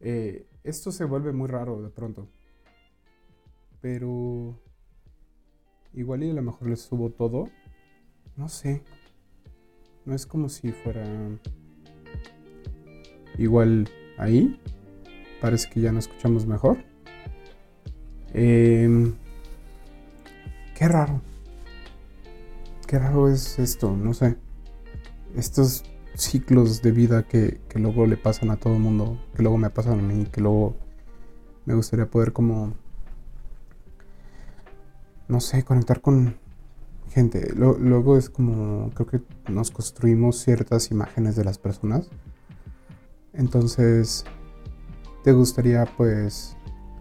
Eh, esto se vuelve muy raro de pronto. Pero igual y a lo mejor les subo todo. No sé. No es como si fuera igual ahí. Parece que ya nos escuchamos mejor. Em, qué raro. Qué raro es esto, no sé. Estos ciclos de vida que, que luego le pasan a todo el mundo, que luego me pasan a mí, que luego me gustaría poder como, no sé, conectar con gente. Luego es como, creo que nos construimos ciertas imágenes de las personas. Entonces, te gustaría pues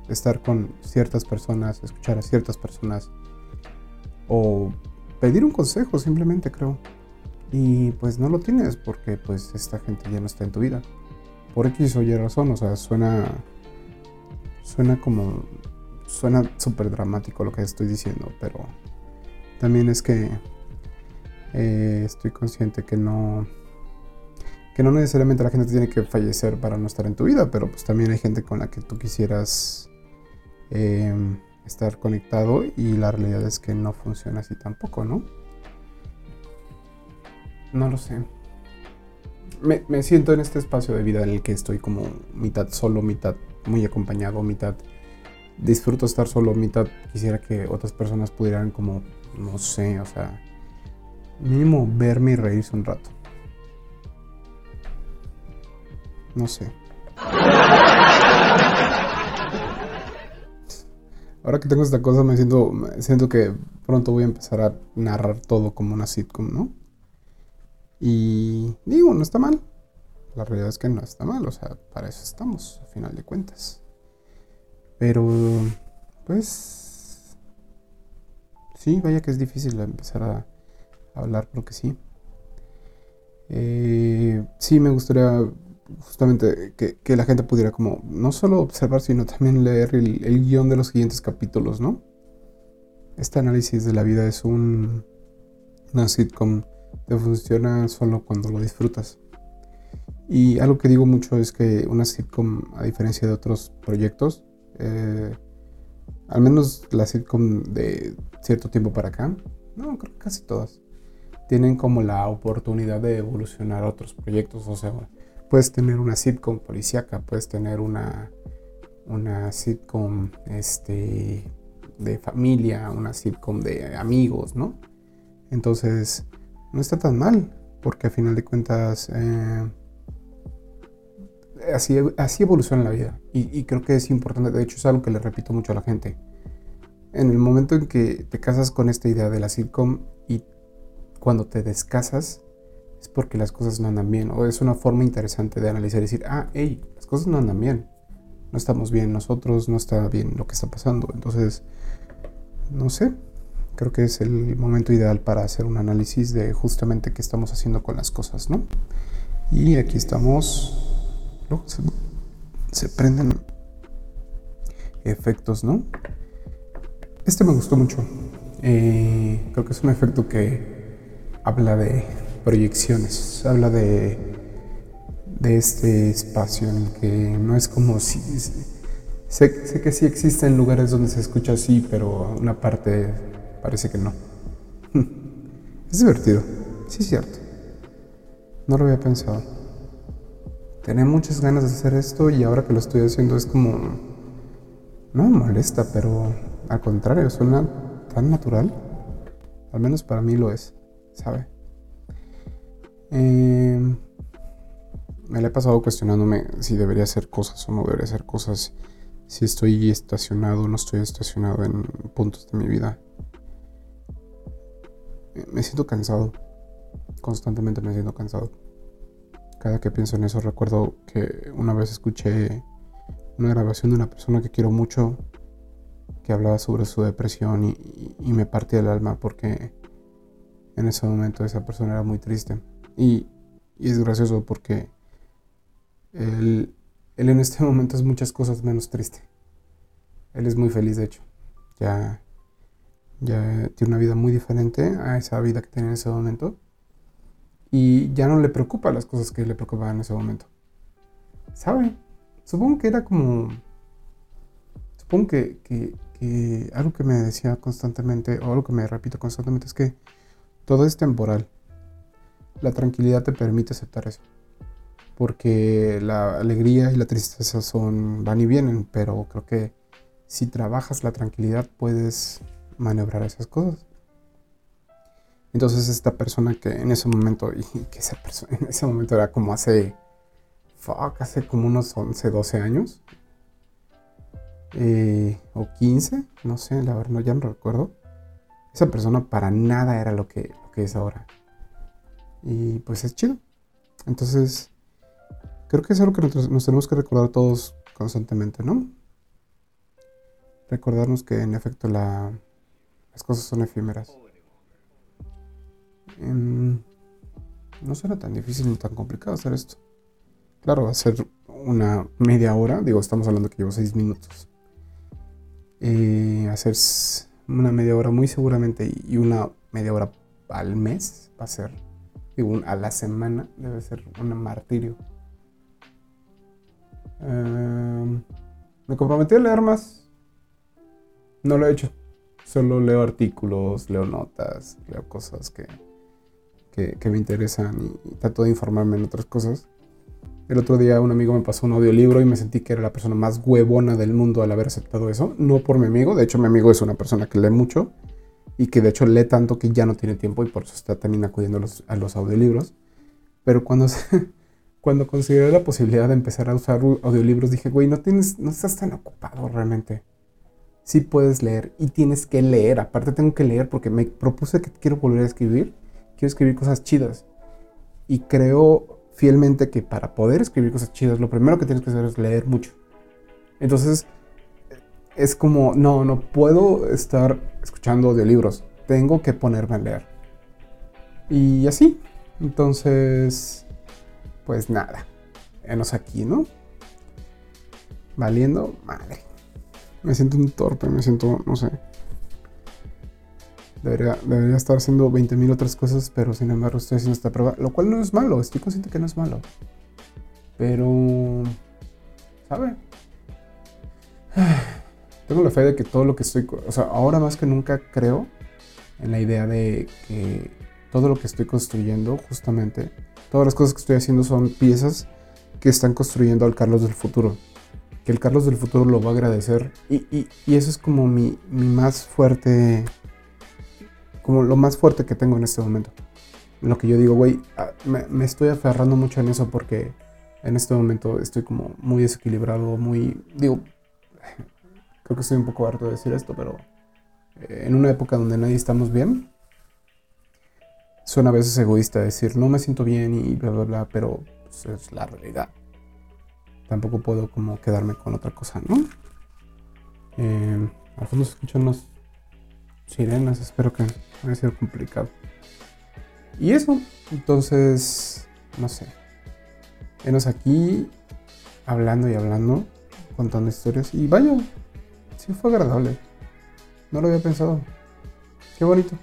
estar con ciertas personas, escuchar a ciertas personas o pedir un consejo simplemente, creo y pues no lo tienes porque pues esta gente ya no está en tu vida. Por X o Y razón, o sea, suena suena como suena súper dramático lo que estoy diciendo, pero también es que eh, estoy consciente que no que no necesariamente la gente tiene que fallecer para no estar en tu vida, pero pues también hay gente con la que tú quisieras em, estar conectado y la realidad es que no funciona así tampoco, ¿no? No lo sé. Me, siento en este espacio de vida en el que estoy como mitad solo, mitad muy acompañado, mitad disfruto estar solo, mitad quisiera que otras personas pudieran como, no sé, o sea, mínimo verme y reírse un rato. No sé. Ahora que tengo esta cosa me siento, siento que pronto voy a empezar a narrar todo como una sitcom, ¿no? Y digo, no está mal. La realidad es que no está mal, o sea, para eso estamos, a final de cuentas. Pero, pues, sí, vaya que es difícil empezar a, hablar, porque sí. Eh, sí, me gustaría justamente que, la gente pudiera como no solo observar, sino también leer el, el guion de los siguientes capítulos, ¿no? Este análisis de la vida es un, una sitcom te funciona solo cuando lo disfrutas. Y algo que digo mucho es que una sitcom, a diferencia de otros proyectos, eh, al menos la sitcom de cierto tiempo para acá, no, creo que casi todas, tienen como la oportunidad de evolucionar otros proyectos. O sea, puedes tener una sitcom policíaca, puedes tener una, una sitcom este, de familia, una sitcom de amigos, ¿no? Entonces, no está tan mal, porque a final de cuentas eh, así, así evoluciona la vida. Y, creo que es importante, de hecho es algo que le repito mucho a la gente. En el momento en que te casas con esta idea de la sitcom y cuando te descasas, es porque las cosas no andan bien. O es una forma interesante de analizar y decir, ah, hey, las cosas no andan bien. No estamos bien nosotros, no está bien lo que está pasando. Entonces, no sé, creo que es el momento ideal para hacer un análisis de justamente qué estamos haciendo con las cosas, ¿no? Y aquí estamos, se, prenden efectos, ¿no? Este me gustó mucho. Eh, creo que es un efecto que habla de proyecciones, habla de, de este espacio en el que no es como si... Sé, sé que sí existen lugares donde se escucha así, pero una parte Parece que no. Es divertido. Sí, es cierto. No lo había pensado. Tenía muchas ganas de hacer esto y ahora que lo estoy haciendo es como... No me molesta, pero al contrario, suena tan natural. Al menos para mí lo es, ¿sabe? Em, me le he pasado cuestionándome si debería hacer cosas o no debería hacer cosas, si estoy estacionado o no estoy estacionado en puntos de mi vida me siento cansado. Constantemente me siento cansado. Cada que pienso en eso recuerdo que una vez escuché una grabación de una persona que quiero mucho que hablaba sobre su depresión y, me partía el alma porque en ese momento esa persona era muy triste. Y, y es gracioso porque él, él en este momento es muchas cosas menos triste. Él es muy feliz, de hecho. Ya ya tiene una vida muy diferente a esa vida que tenía en ese momento. Y ya no le preocupa las cosas que le preocupaban en ese momento. ¿Sabe? Supongo que era como... Supongo que, que algo que me decía constantemente, o algo que me repito constantemente, es que todo es temporal. La tranquilidad te permite aceptar eso. Porque la alegría y la tristeza son van y vienen, pero creo que si trabajas la tranquilidad puedes maniobrar esas cosas. Entonces esta persona que en ese momento, y que esa persona en ese momento era como hace, fuck, hace como unos 11, 12 años, eh, o 15, no sé, la verdad, no, ya no recuerdo. Esa persona para nada era lo que, lo que es ahora. Y pues es chido. Entonces, creo que es algo que nos tenemos que recordar todos constantemente, ¿no? Recordarnos que en efecto la, las cosas son efímeras. Em, no será tan difícil ni tan complicado hacer esto. Claro, va a ser una media hora. Digo, estamos hablando que llevo seis minutos. Eh, hacer una media hora muy seguramente y una media hora al mes va a ser, digo, a la semana debe ser un martirio. Em, me comprometí a leer más. No lo he hecho. Solo leo artículos, leo notas, leo cosas que, que, me interesan y, y, trato de informarme en otras cosas. El otro día un amigo me pasó un audiolibro y me sentí que era la persona más huevona del mundo al haber aceptado eso. No por mi amigo, de hecho mi amigo es una persona que lee mucho y que de hecho lee tanto que ya no tiene tiempo y por eso está también acudiendo a los, a los audiolibros. Pero cuando, cuando consideré la posibilidad de empezar a usar audiolibros dije, güey, no, tienes, no estás tan ocupado realmente. Sí puedes leer y tienes que leer. Aparte tengo que leer porque me propuse que quiero volver a escribir. Quiero escribir cosas chidas. Y creo fielmente que para poder escribir cosas chidas, lo primero que tienes que hacer es leer mucho. Entonces, es como, no, no puedo estar escuchando audiolibros, tengo que ponerme a leer. Y así, entonces, pues nada, enos aquí, ¿no? Valiendo madre. Me siento un torpe, me siento, no sé, Debería, estar haciendo 20.000 otras cosas, pero sin embargo estoy haciendo esta prueba, lo cual no es malo, estoy consciente que no es malo. Pero, ¿sabe? Tengo la fe de que todo lo que estoy, o sea, ahora más que nunca creo en la idea de que todo lo que estoy construyendo, justamente, todas las cosas que estoy haciendo son piezas que están construyendo al Carlos del futuro. Que el Carlos del futuro lo va a agradecer. Y, y, eso es como mi, mi más fuerte como lo más fuerte que tengo en este momento. Lo que yo digo, güey, ah, me, estoy aferrando mucho en eso porque en este momento estoy como muy desequilibrado, muy, digo, creo que estoy un poco harto de decir esto, pero eh, en una época donde nadie estamos bien, suena a veces egoísta decir, no me siento bien y bla, bla, bla, pero pues, es la realidad. Tampoco puedo como quedarme con otra cosa, ¿no? Eh, al fondo se escuchan unos sirenas, espero que no haya sido complicado. Y eso, entonces, no sé. Venos aquí hablando y hablando, contando historias. Y vaya, sí fue agradable. No lo había pensado. Qué bonito.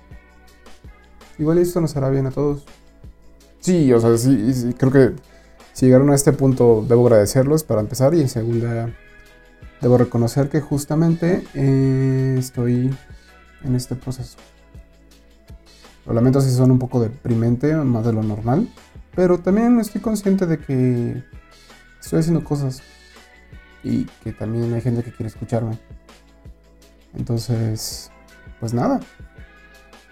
Igual esto nos hará bien a todos. Sí, o sea, sí, creo que si llegaron a este punto debo agradecerlos para empezar y en segunda debo reconocer que justamente eh, estoy en este proceso. Lo lamento si son un poco deprimente, más de lo normal, pero también estoy consciente de que estoy haciendo cosas y que también hay gente que quiere escucharme. Entonces, pues nada,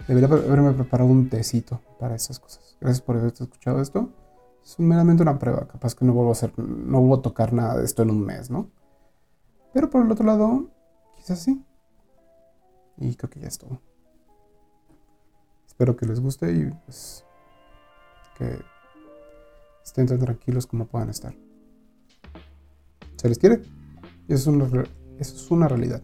debería haberme preparado un tecito para esas cosas. Gracias por haber escuchado esto. Es meramente una prueba, capaz que no vuelvo a hacer, no vuelvo a tocar nada de esto en un mes, ¿no? Pero por el otro lado, quizás sí. Y creo que ya es. Espero que les guste y pues que estén tan tranquilos como puedan estar. ¿Se les quiere? Eso es una, eso es una realidad.